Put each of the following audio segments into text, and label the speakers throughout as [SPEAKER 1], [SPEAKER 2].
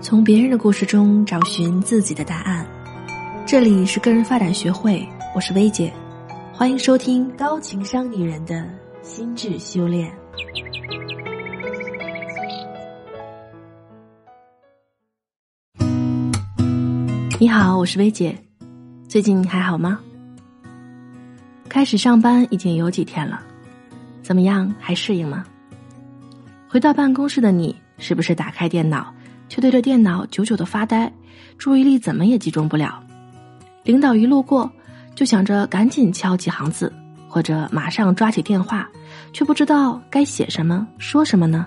[SPEAKER 1] 从别人的故事中找寻自己的答案。这里是个人发展学会，我是薇姐，欢迎收听高情商女人的心智修炼。你好，我是薇姐，最近还好吗？开始上班已经有几天了，怎么样？还适应吗？回到办公室的你，是不是打开电脑？却对着电脑久久的发呆，注意力怎么也集中不了。领导一路过，就想着赶紧敲几行字，或者马上抓起电话，却不知道该写什么、说什么呢？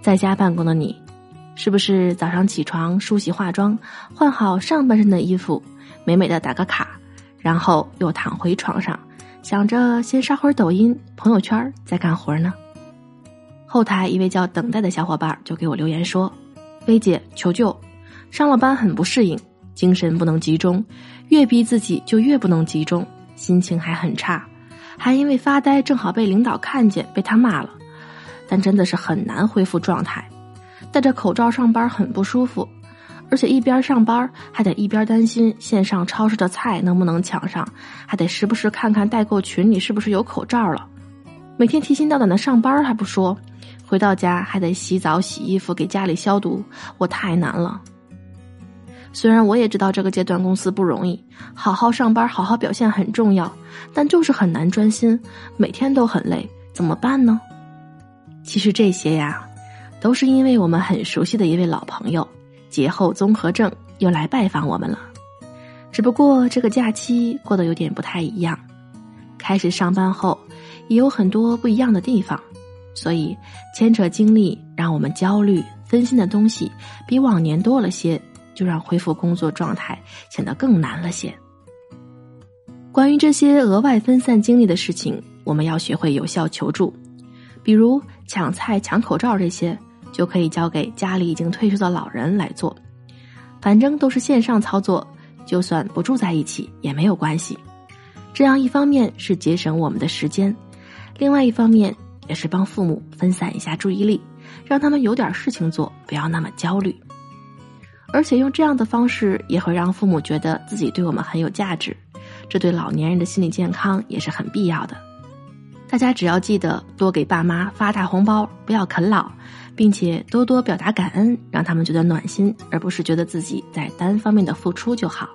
[SPEAKER 1] 在家办公的你，是不是早上起床梳洗化妆，换好上半身的衣服，美美的打个卡，然后又躺回床上，想着先刷会儿抖音、朋友圈，再干活呢？后台一位叫等待的小伙伴就给我留言说：“薇姐求救，上了班很不适应，精神不能集中，越逼自己就越不能集中，心情还很差，还因为发呆正好被领导看见，被他骂了。但真的是很难恢复状态，戴着口罩上班很不舒服，而且一边上班还得一边担心线上超市的菜能不能抢上，还得时不时看看代购群里是不是有口罩了，每天提心吊胆的上班还不说。”回到家还得洗澡、洗衣服、给家里消毒，我太难了。虽然我也知道这个阶段公司不容易，好好上班、好好表现很重要，但就是很难专心，每天都很累，怎么办呢？其实这些呀，都是因为我们很熟悉的一位老朋友——节后综合症又来拜访我们了。只不过这个假期过得有点不太一样，开始上班后也有很多不一样的地方。所以，牵扯精力让我们焦虑、分心的东西比往年多了些，就让恢复工作状态显得更难了些。关于这些额外分散精力的事情，我们要学会有效求助，比如抢菜、抢口罩这些，就可以交给家里已经退休的老人来做，反正都是线上操作，就算不住在一起也没有关系。这样一方面是节省我们的时间，另外一方面。也是帮父母分散一下注意力，让他们有点事情做，不要那么焦虑。而且用这样的方式，也会让父母觉得自己对我们很有价值，这对老年人的心理健康也是很必要的。大家只要记得多给爸妈发大红包，不要啃老，并且多多表达感恩，让他们觉得暖心，而不是觉得自己在单方面的付出就好。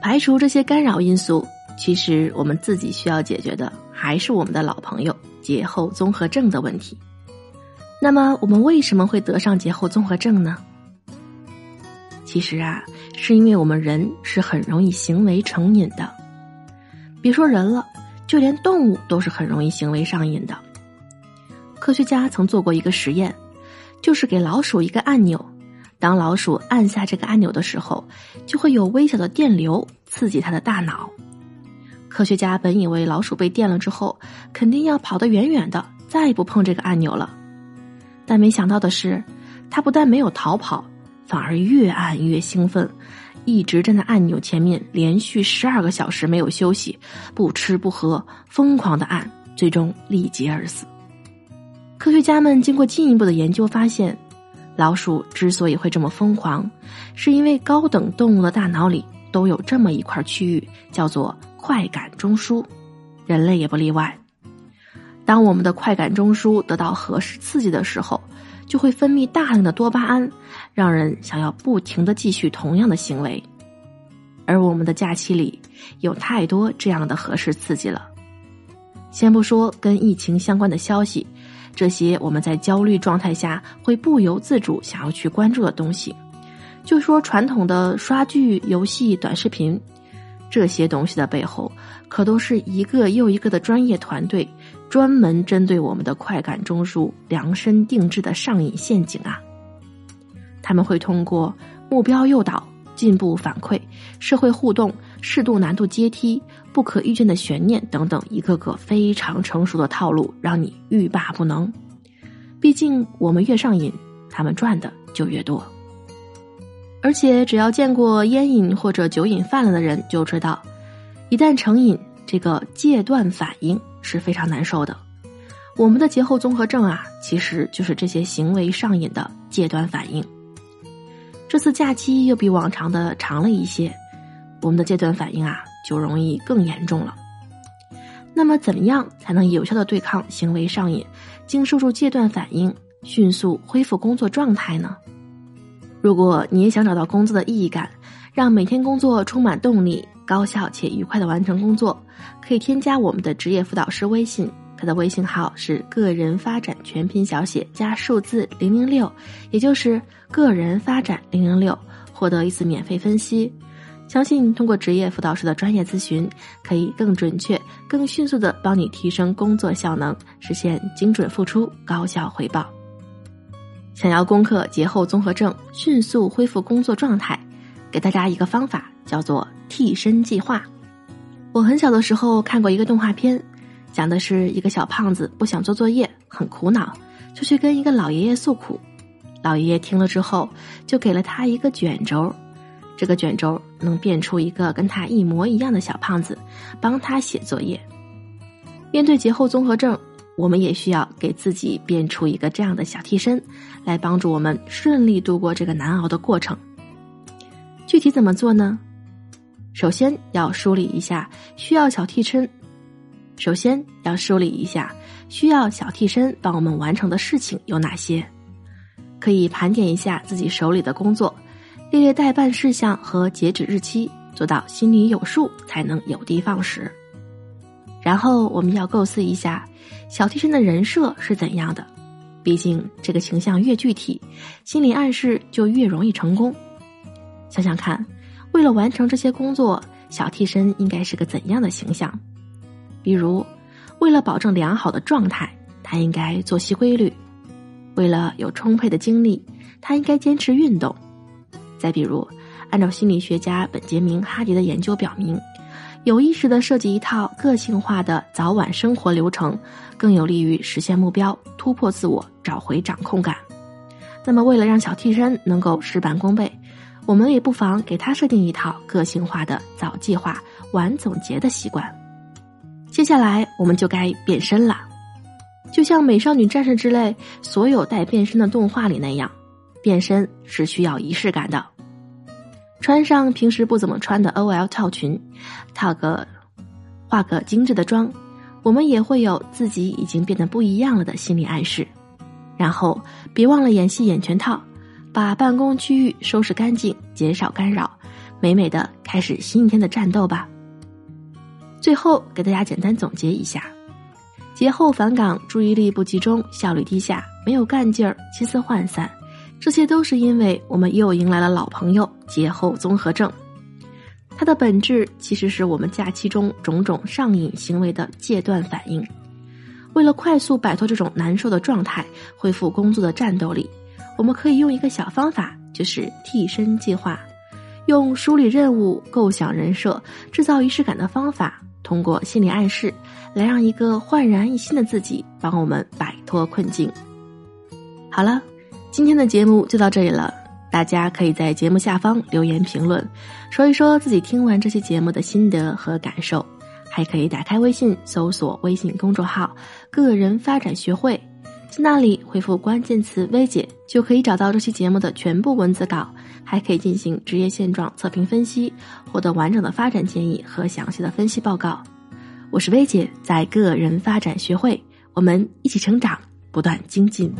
[SPEAKER 1] 排除这些干扰因素，其实我们自己需要解决的还是我们的老朋友。节后综合症的问题，那么我们为什么会得上节后综合症呢？其实啊，是因为我们人是很容易行为成瘾的。别说人了，就连动物都是很容易行为上瘾的。科学家曾做过一个实验，就是给老鼠一个按钮，当老鼠按下这个按钮的时候，就会有微小的电流刺激它的大脑。科学家本以为老鼠被电了之后，肯定要跑得远远的，再也不碰这个按钮了。但没想到的是，它不但没有逃跑，反而越按越兴奋，一直站在按钮前面，连续十二个小时没有休息，不吃不喝，疯狂的按，最终力竭而死。科学家们经过进一步的研究发现，老鼠之所以会这么疯狂，是因为高等动物的大脑里都有这么一块区域，叫做。快感中枢，人类也不例外。当我们的快感中枢得到合适刺激的时候，就会分泌大量的多巴胺，让人想要不停的继续同样的行为。而我们的假期里有太多这样的合适刺激了。先不说跟疫情相关的消息，这些我们在焦虑状态下会不由自主想要去关注的东西，就说传统的刷剧、游戏、短视频。这些东西的背后，可都是一个又一个的专业团队，专门针对我们的快感中枢量身定制的上瘾陷阱啊！他们会通过目标诱导、进步反馈、社会互动、适度难度阶梯、不可预见的悬念等等一个个非常成熟的套路，让你欲罢不能。毕竟，我们越上瘾，他们赚的就越多。而且，只要见过烟瘾或者酒瘾犯了的人，就知道，一旦成瘾，这个戒断反应是非常难受的。我们的节后综合症啊，其实就是这些行为上瘾的戒断反应。这次假期又比往常的长了一些，我们的戒断反应啊，就容易更严重了。那么，怎么样才能有效的对抗行为上瘾，经受住戒断反应，迅速恢复工作状态呢？如果你也想找到工作的意义感，让每天工作充满动力、高效且愉快的完成工作，可以添加我们的职业辅导师微信，他的微信号是个人发展全拼小写加数字零零六，也就是个人发展零零六，获得一次免费分析。相信通过职业辅导师的专业咨询，可以更准确、更迅速的帮你提升工作效能，实现精准付出、高效回报。想要攻克节后综合症，迅速恢复工作状态，给大家一个方法，叫做替身计划。我很小的时候看过一个动画片，讲的是一个小胖子不想做作业，很苦恼，就去跟一个老爷爷诉苦。老爷爷听了之后，就给了他一个卷轴，这个卷轴能变出一个跟他一模一样的小胖子，帮他写作业。面对节后综合症。我们也需要给自己变出一个这样的小替身，来帮助我们顺利度过这个难熬的过程。具体怎么做呢？首先要梳理一下需要小替身，首先要梳理一下需要小替身帮我们完成的事情有哪些，可以盘点一下自己手里的工作，列列待办事项和截止日期，做到心里有数，才能有的放矢。然后我们要构思一下。小替身的人设是怎样的？毕竟这个形象越具体，心理暗示就越容易成功。想想看，为了完成这些工作，小替身应该是个怎样的形象？比如，为了保证良好的状态，他应该作息规律；为了有充沛的精力，他应该坚持运动。再比如，按照心理学家本杰明·哈迪的研究表明。有意识的设计一套个性化的早晚生活流程，更有利于实现目标、突破自我、找回掌控感。那么，为了让小替身能够事半功倍，我们也不妨给他设定一套个性化的早计划、晚总结的习惯。接下来，我们就该变身了，就像《美少女战士》之类所有带变身的动画里那样，变身是需要仪式感的。穿上平时不怎么穿的 OL 套裙，套个化个精致的妆，我们也会有自己已经变得不一样了的心理暗示。然后别忘了演戏演全套，把办公区域收拾干净，减少干扰，美美的开始新一天的战斗吧。最后给大家简单总结一下：节后返岗，注意力不集中，效率低下，没有干劲儿，心思涣散。这些都是因为我们又迎来了老朋友节后综合症，它的本质其实是我们假期中种种上瘾行为的戒断反应。为了快速摆脱这种难受的状态，恢复工作的战斗力，我们可以用一个小方法，就是替身计划，用梳理任务、构想人设、制造仪式感的方法，通过心理暗示，来让一个焕然一新的自己帮我们摆脱困境。好了。今天的节目就到这里了，大家可以在节目下方留言评论，说一说自己听完这期节目的心得和感受，还可以打开微信搜索微信公众号“个人发展学会”，在那里回复关键词“薇姐”就可以找到这期节目的全部文字稿，还可以进行职业现状测评分析，获得完整的发展建议和详细的分析报告。我是薇姐，在个人发展学会，我们一起成长，不断精进。